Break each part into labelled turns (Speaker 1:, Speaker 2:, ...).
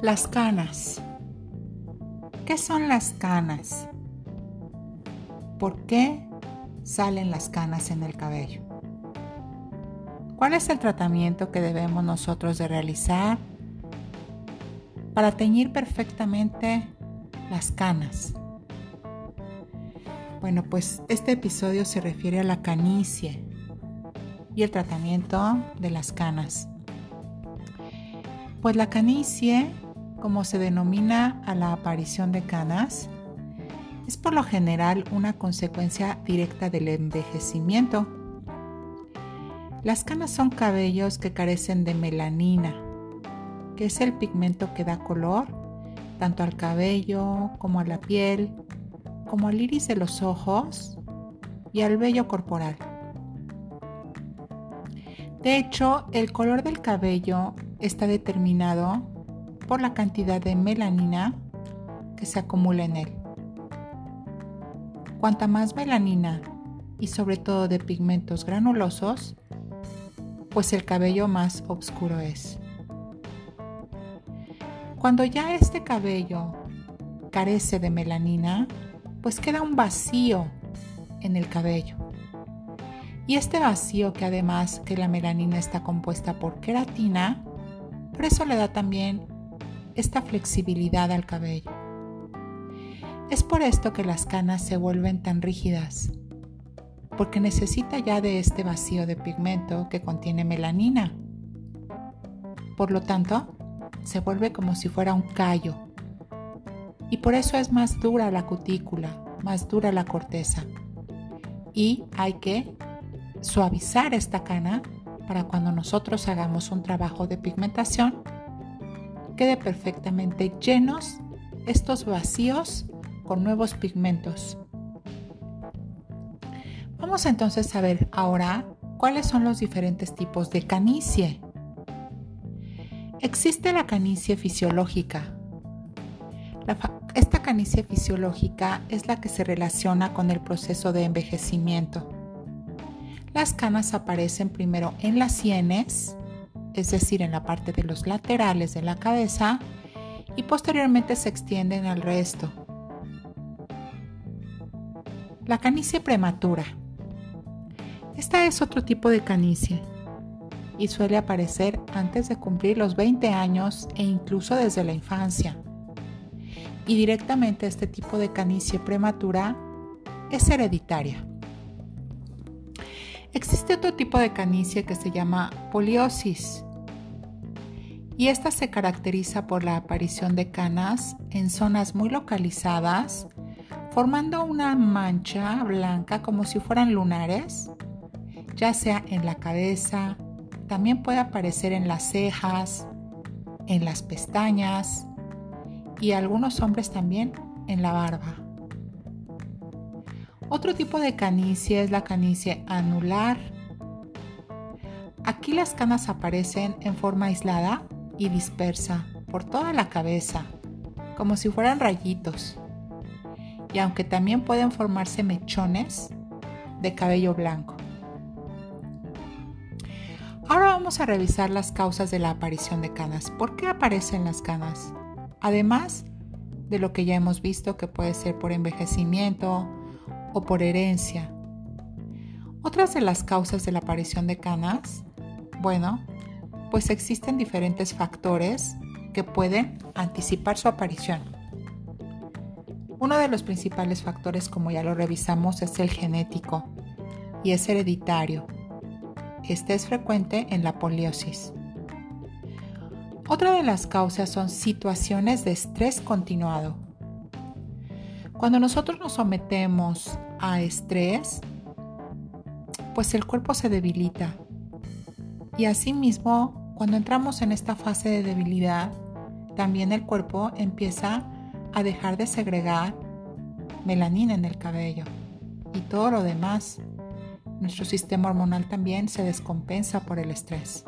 Speaker 1: Las canas. ¿Qué son las canas? ¿Por qué salen las canas en el cabello? ¿Cuál es el tratamiento que debemos nosotros de realizar para teñir perfectamente las canas? Bueno, pues este episodio se refiere a la canicie y el tratamiento de las canas. Pues la canicie como se denomina a la aparición de canas, es por lo general una consecuencia directa del envejecimiento. Las canas son cabellos que carecen de melanina, que es el pigmento que da color tanto al cabello como a la piel, como al iris de los ojos y al vello corporal. De hecho, el color del cabello está determinado por la cantidad de melanina que se acumula en él. Cuanta más melanina y sobre todo de pigmentos granulosos, pues el cabello más oscuro es. Cuando ya este cabello carece de melanina, pues queda un vacío en el cabello. Y este vacío que además que la melanina está compuesta por queratina, por eso le da también esta flexibilidad al cabello. Es por esto que las canas se vuelven tan rígidas, porque necesita ya de este vacío de pigmento que contiene melanina. Por lo tanto, se vuelve como si fuera un callo. Y por eso es más dura la cutícula, más dura la corteza. Y hay que suavizar esta cana para cuando nosotros hagamos un trabajo de pigmentación quede perfectamente llenos estos vacíos con nuevos pigmentos. Vamos entonces a ver ahora cuáles son los diferentes tipos de canicie. Existe la canicie fisiológica. esta canicie fisiológica es la que se relaciona con el proceso de envejecimiento. Las canas aparecen primero en las sienes, es decir, en la parte de los laterales de la cabeza, y posteriormente se extienden al resto. La canicie prematura. Esta es otro tipo de canicie y suele aparecer antes de cumplir los 20 años e incluso desde la infancia. Y directamente este tipo de canicie prematura es hereditaria. Existe otro tipo de canicie que se llama poliosis y esta se caracteriza por la aparición de canas en zonas muy localizadas, formando una mancha blanca como si fueran lunares, ya sea en la cabeza, también puede aparecer en las cejas, en las pestañas y algunos hombres también en la barba. Otro tipo de canicie es la canicie anular. Aquí las canas aparecen en forma aislada y dispersa por toda la cabeza, como si fueran rayitos. Y aunque también pueden formarse mechones de cabello blanco. Ahora vamos a revisar las causas de la aparición de canas. ¿Por qué aparecen las canas? Además de lo que ya hemos visto que puede ser por envejecimiento o por herencia. Otras de las causas de la aparición de canas, bueno, pues existen diferentes factores que pueden anticipar su aparición. Uno de los principales factores, como ya lo revisamos, es el genético y es hereditario. Este es frecuente en la poliosis. Otra de las causas son situaciones de estrés continuado. Cuando nosotros nos sometemos a estrés, pues el cuerpo se debilita y asimismo, cuando entramos en esta fase de debilidad, también el cuerpo empieza a dejar de segregar melanina en el cabello y todo lo demás. Nuestro sistema hormonal también se descompensa por el estrés.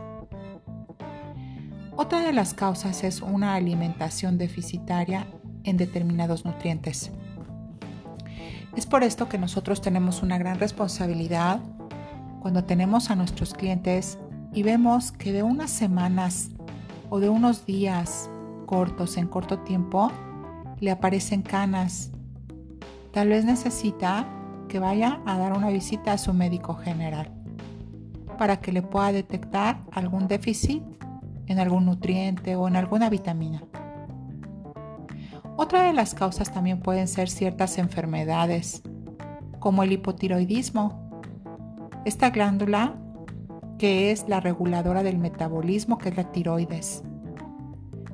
Speaker 1: Otra de las causas es una alimentación deficitaria en determinados nutrientes. Es por esto que nosotros tenemos una gran responsabilidad cuando tenemos a nuestros clientes y vemos que de unas semanas o de unos días cortos, en corto tiempo, le aparecen canas. Tal vez necesita que vaya a dar una visita a su médico general para que le pueda detectar algún déficit en algún nutriente o en alguna vitamina. Otra de las causas también pueden ser ciertas enfermedades, como el hipotiroidismo. Esta glándula que es la reguladora del metabolismo, que es la tiroides.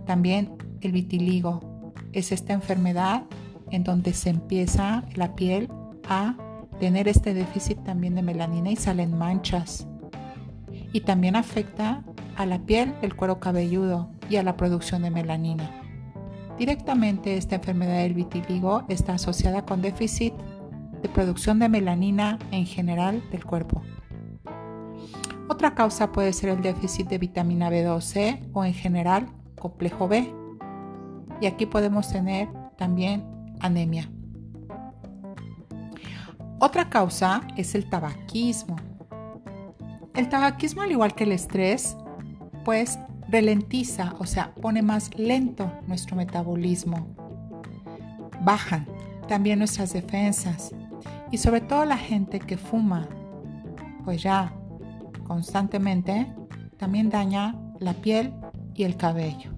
Speaker 1: También el vitiligo es esta enfermedad en donde se empieza la piel a tener este déficit también de melanina y salen manchas. Y también afecta a la piel, el cuero cabelludo y a la producción de melanina. Directamente esta enfermedad del vitiligo está asociada con déficit de producción de melanina en general del cuerpo. Otra causa puede ser el déficit de vitamina B12 o en general complejo B. Y aquí podemos tener también anemia. Otra causa es el tabaquismo. El tabaquismo, al igual que el estrés, pues ralentiza, o sea, pone más lento nuestro metabolismo. Bajan también nuestras defensas. Y sobre todo la gente que fuma, pues ya constantemente, también daña la piel y el cabello.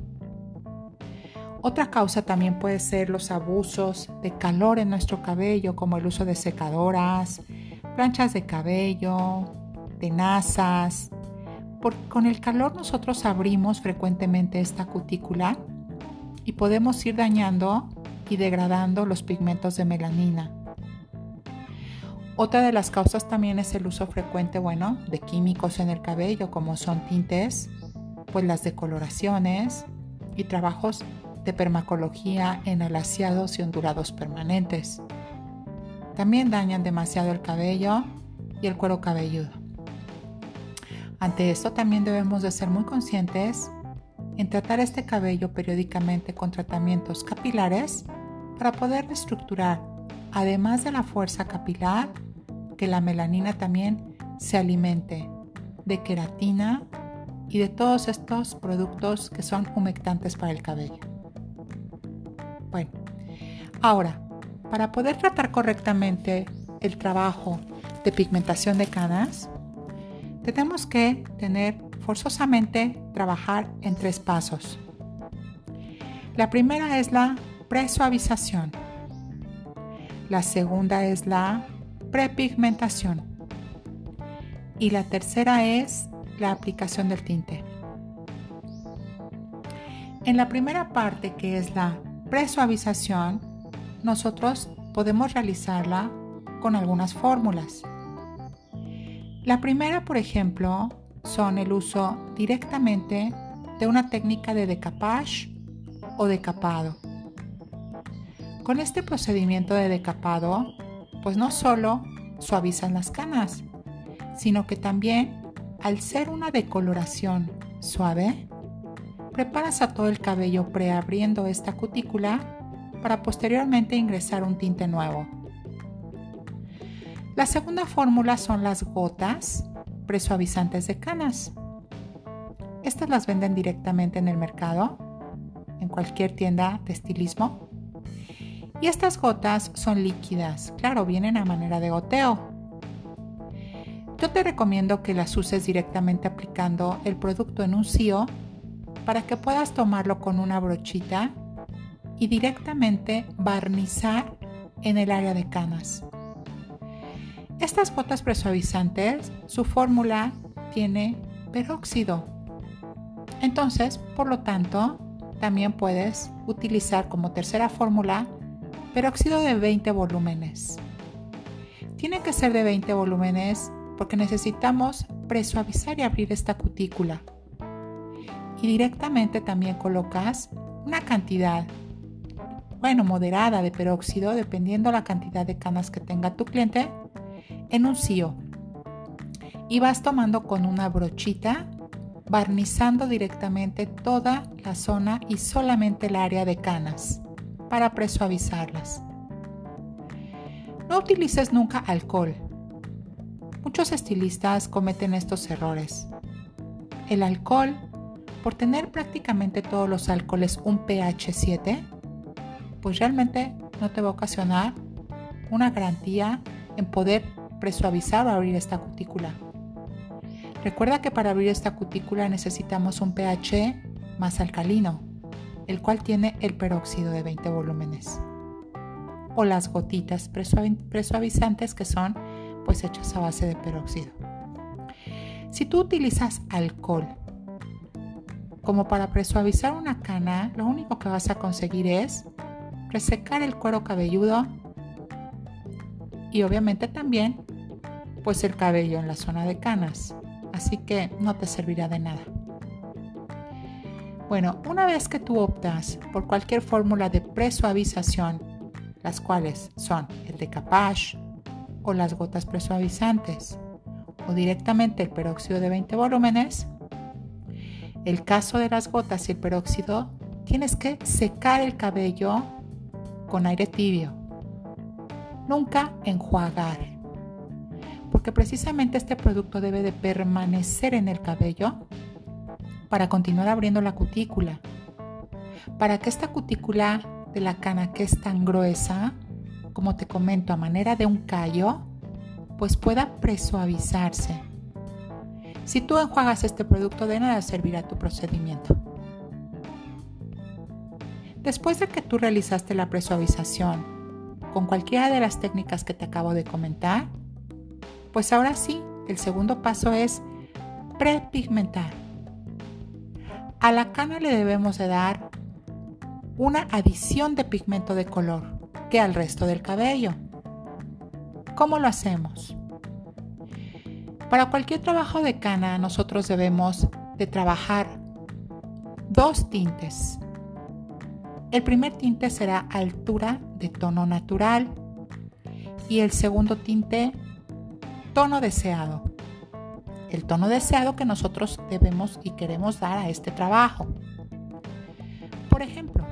Speaker 1: Otra causa también puede ser los abusos de calor en nuestro cabello, como el uso de secadoras, planchas de cabello, tenazas. Con el calor nosotros abrimos frecuentemente esta cutícula y podemos ir dañando y degradando los pigmentos de melanina. Otra de las causas también es el uso frecuente, bueno, de químicos en el cabello, como son tintes, pues las decoloraciones y trabajos de permacología en alaciados y ondulados permanentes. También dañan demasiado el cabello y el cuero cabelludo. Ante esto también debemos de ser muy conscientes en tratar este cabello periódicamente con tratamientos capilares para poder reestructurar, además de la fuerza capilar, que la melanina también se alimente de queratina y de todos estos productos que son humectantes para el cabello. Bueno, ahora, para poder tratar correctamente el trabajo de pigmentación de canas, tenemos que tener forzosamente trabajar en tres pasos. La primera es la presuavización. La segunda es la prepigmentación. Y la tercera es la aplicación del tinte. En la primera parte, que es la presuavización, nosotros podemos realizarla con algunas fórmulas. La primera, por ejemplo, son el uso directamente de una técnica de decapage o decapado. Con este procedimiento de decapado pues no solo suavizan las canas, sino que también, al ser una decoloración suave, preparas a todo el cabello preabriendo esta cutícula para posteriormente ingresar un tinte nuevo. La segunda fórmula son las gotas presuavizantes de canas. Estas las venden directamente en el mercado, en cualquier tienda de estilismo y estas gotas son líquidas, claro, vienen a manera de goteo. Yo te recomiendo que las uses directamente aplicando el producto en un CIO para que puedas tomarlo con una brochita y directamente barnizar en el área de canas. Estas gotas presuavizantes, su fórmula tiene peróxido. Entonces, por lo tanto, también puedes utilizar como tercera fórmula peróxido de 20 volúmenes. Tiene que ser de 20 volúmenes porque necesitamos presuavizar y abrir esta cutícula. Y directamente también colocas una cantidad, bueno, moderada de peróxido, dependiendo la cantidad de canas que tenga tu cliente, en un CIO. Y vas tomando con una brochita, barnizando directamente toda la zona y solamente el área de canas para presuavizarlas. No utilices nunca alcohol. Muchos estilistas cometen estos errores. El alcohol por tener prácticamente todos los alcoholes un pH 7, pues realmente no te va a ocasionar una garantía en poder presuavizar o abrir esta cutícula. Recuerda que para abrir esta cutícula necesitamos un pH más alcalino, el cual tiene el peróxido de 20 volúmenes. O las gotitas presuavizantes que son pues hechas a base de peróxido. Si tú utilizas alcohol como para presuavizar una cana, lo único que vas a conseguir es resecar el cuero cabelludo y obviamente también pues el cabello en la zona de canas. Así que no te servirá de nada. Bueno, una vez que tú optas por cualquier fórmula de presuavización, las cuales son el decapage o las gotas presuavizantes o directamente el peróxido de 20 volúmenes, el caso de las gotas y el peróxido, tienes que secar el cabello con aire tibio. Nunca enjuagar, porque precisamente este producto debe de permanecer en el cabello para continuar abriendo la cutícula. Para que esta cutícula de la cana que es tan gruesa, como te comento, a manera de un callo, pues pueda presuavizarse. Si tú enjuagas este producto, de nada servirá tu procedimiento. Después de que tú realizaste la presuavización con cualquiera de las técnicas que te acabo de comentar, pues ahora sí, el segundo paso es prepigmentar. A la cana le debemos de dar una adición de pigmento de color que al resto del cabello. ¿Cómo lo hacemos? Para cualquier trabajo de cana nosotros debemos de trabajar dos tintes. El primer tinte será altura de tono natural y el segundo tinte tono deseado el tono deseado que nosotros debemos y queremos dar a este trabajo. Por ejemplo,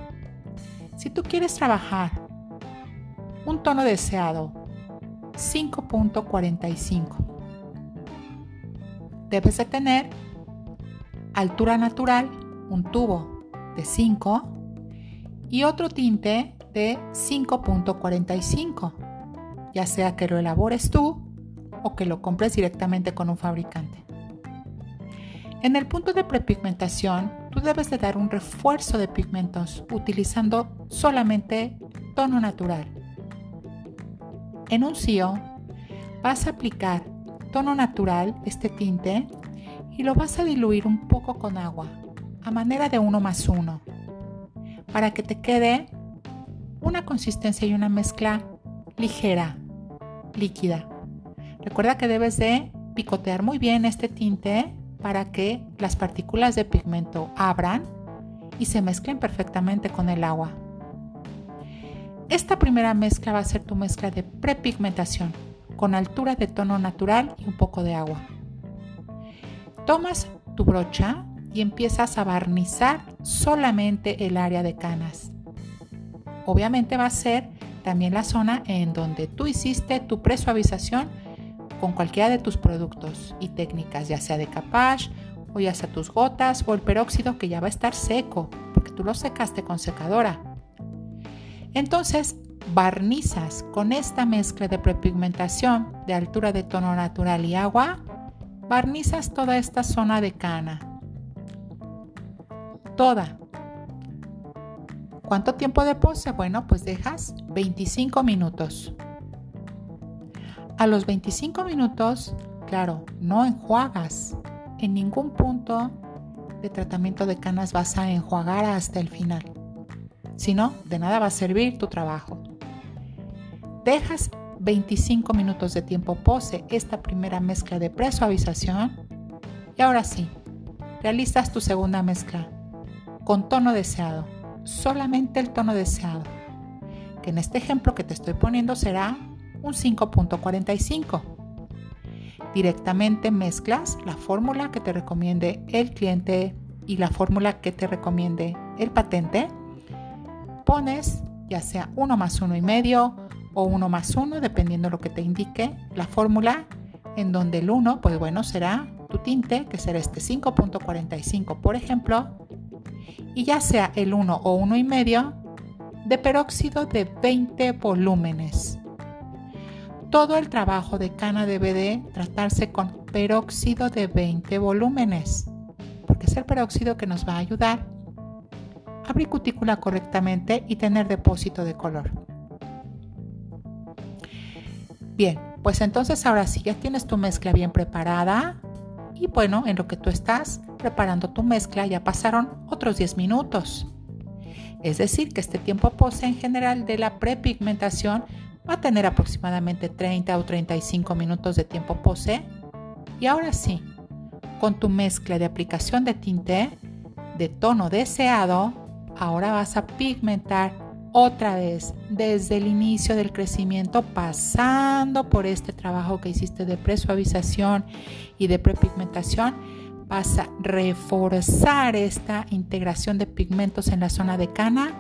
Speaker 1: si tú quieres trabajar un tono deseado 5.45, debes de tener altura natural, un tubo de 5 y otro tinte de 5.45, ya sea que lo elabores tú o que lo compres directamente con un fabricante. En el punto de prepigmentación, tú debes de dar un refuerzo de pigmentos utilizando solamente tono natural. En un CIO vas a aplicar tono natural, este tinte, y lo vas a diluir un poco con agua, a manera de uno más uno, para que te quede una consistencia y una mezcla ligera, líquida. Recuerda que debes de picotear muy bien este tinte para que las partículas de pigmento abran y se mezclen perfectamente con el agua. Esta primera mezcla va a ser tu mezcla de prepigmentación con altura de tono natural y un poco de agua. Tomas tu brocha y empiezas a barnizar solamente el área de canas. Obviamente va a ser también la zona en donde tú hiciste tu presuavización con cualquiera de tus productos y técnicas, ya sea de capage o ya sea tus gotas o el peróxido que ya va a estar seco, porque tú lo secaste con secadora. Entonces, barnizas con esta mezcla de prepigmentación de altura de tono natural y agua, barnizas toda esta zona de cana. Toda. ¿Cuánto tiempo de pose? Bueno, pues dejas 25 minutos. A los 25 minutos, claro, no enjuagas. En ningún punto de tratamiento de canas vas a enjuagar hasta el final. Si no, de nada va a servir tu trabajo. Dejas 25 minutos de tiempo pose esta primera mezcla de presuavización y ahora sí, realizas tu segunda mezcla con tono deseado, solamente el tono deseado, que en este ejemplo que te estoy poniendo será un 5.45. Directamente mezclas la fórmula que te recomiende el cliente y la fórmula que te recomiende el patente. Pones ya sea 1 más 1 y medio o 1 más 1, dependiendo lo que te indique la fórmula, en donde el 1, pues bueno, será tu tinte, que será este 5.45 por ejemplo, y ya sea el 1 o 1,5 de peróxido de 20 volúmenes. Todo el trabajo de cana debe de tratarse con peróxido de 20 volúmenes, porque es el peróxido que nos va a ayudar a abrir cutícula correctamente y tener depósito de color. Bien, pues entonces ahora sí ya tienes tu mezcla bien preparada y bueno, en lo que tú estás preparando tu mezcla ya pasaron otros 10 minutos. Es decir, que este tiempo pose en general de la prepigmentación va a tener aproximadamente 30 o 35 minutos de tiempo pose. Y ahora sí, con tu mezcla de aplicación de tinte de tono deseado, ahora vas a pigmentar otra vez desde el inicio del crecimiento, pasando por este trabajo que hiciste de presuavización y de prepigmentación vas a reforzar esta integración de pigmentos en la zona de cana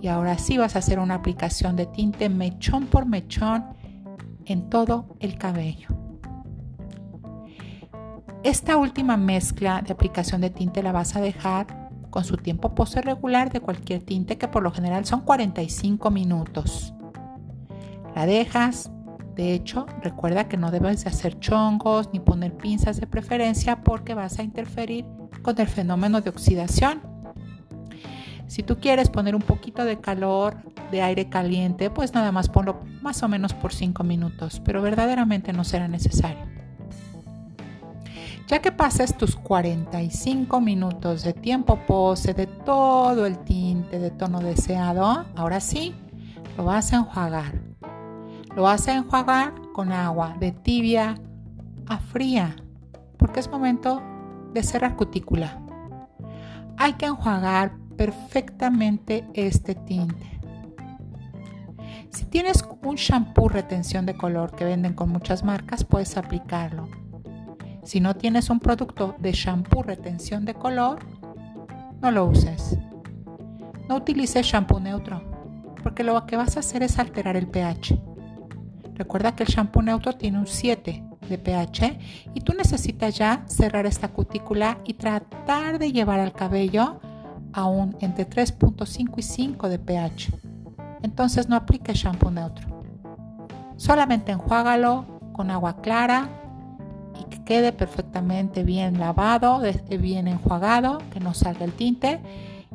Speaker 1: y ahora sí vas a hacer una aplicación de tinte mechón por mechón en todo el cabello. Esta última mezcla de aplicación de tinte la vas a dejar con su tiempo pose regular de cualquier tinte que por lo general son 45 minutos. La dejas, de hecho, recuerda que no debes de hacer chongos ni poner pinzas de preferencia porque vas a interferir con el fenómeno de oxidación. Si tú quieres poner un poquito de calor de aire caliente, pues nada más ponlo más o menos por 5 minutos, pero verdaderamente no será necesario. Ya que pases tus 45 minutos de tiempo pose de todo el tinte de tono deseado, ahora sí, lo vas a enjuagar. Lo vas a enjuagar con agua de tibia a fría, porque es momento de cerrar cutícula. Hay que enjuagar perfectamente este tinte. Si tienes un shampoo retención de color que venden con muchas marcas, puedes aplicarlo. Si no tienes un producto de shampoo retención de color, no lo uses. No utilices shampoo neutro, porque lo que vas a hacer es alterar el pH. Recuerda que el shampoo neutro tiene un 7 de pH y tú necesitas ya cerrar esta cutícula y tratar de llevar al cabello a un entre 3.5 y 5 de pH. Entonces no apliques shampoo neutro. Solamente enjuágalo con agua clara y que quede perfectamente bien lavado, bien enjuagado, que no salga el tinte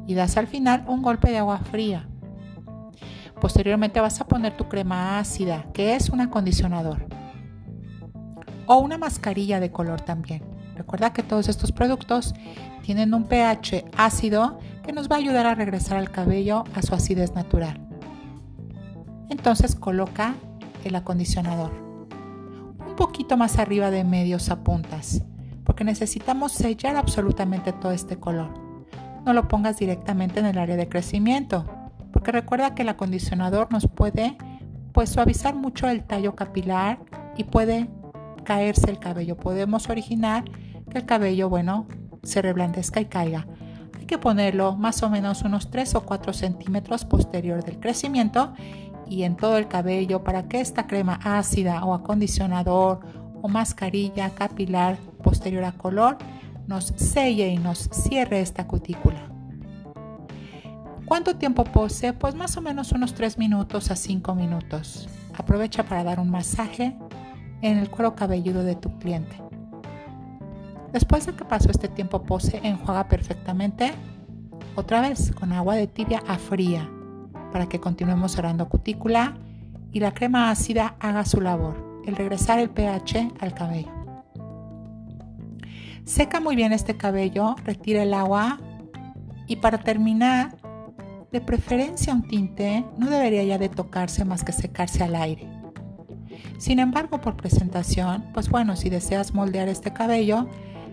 Speaker 1: y das al final un golpe de agua fría Posteriormente vas a poner tu crema ácida, que es un acondicionador. O una mascarilla de color también. Recuerda que todos estos productos tienen un pH ácido que nos va a ayudar a regresar al cabello a su acidez natural. Entonces coloca el acondicionador un poquito más arriba de medios a puntas, porque necesitamos sellar absolutamente todo este color. No lo pongas directamente en el área de crecimiento, porque recuerda que el acondicionador nos puede pues suavizar mucho el tallo capilar y puede caerse el cabello. Podemos originar que el cabello, bueno, se reblandezca y caiga. Hay que ponerlo más o menos unos 3 o 4 centímetros posterior del crecimiento y en todo el cabello para que esta crema ácida o acondicionador o mascarilla capilar posterior a color nos selle y nos cierre esta cutícula. ¿Cuánto tiempo pose? Pues más o menos unos 3 minutos a 5 minutos. Aprovecha para dar un masaje en el cuero cabelludo de tu cliente. Después de que pasó este tiempo pose, enjuaga perfectamente otra vez con agua de tibia a fría para que continuemos cerrando cutícula y la crema ácida haga su labor, el regresar el pH al cabello. Seca muy bien este cabello, retira el agua y para terminar de preferencia un tinte no debería ya de tocarse más que secarse al aire. Sin embargo, por presentación, pues bueno, si deseas moldear este cabello,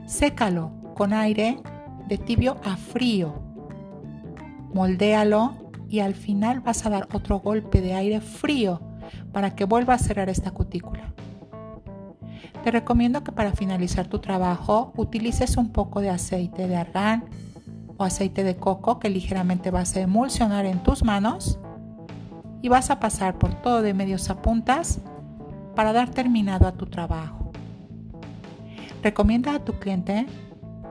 Speaker 1: sécalo con aire de tibio a frío. Moldéalo y al final vas a dar otro golpe de aire frío para que vuelva a cerrar esta cutícula. Te recomiendo que para finalizar tu trabajo utilices un poco de aceite de argán o aceite de coco que ligeramente vas a emulsionar en tus manos y vas a pasar por todo de medios a puntas para dar terminado a tu trabajo. Recomienda a tu cliente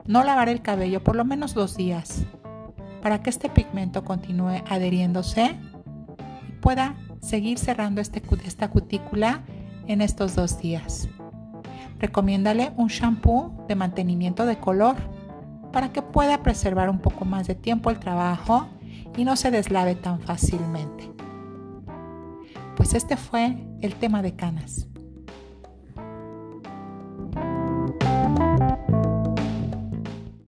Speaker 1: no lavar el cabello por lo menos dos días para que este pigmento continúe adheriéndose y pueda seguir cerrando este, esta cutícula en estos dos días. Recomiéndale un shampoo de mantenimiento de color para que pueda preservar un poco más de tiempo el trabajo y no se deslave tan fácilmente. Pues este fue el tema de canas.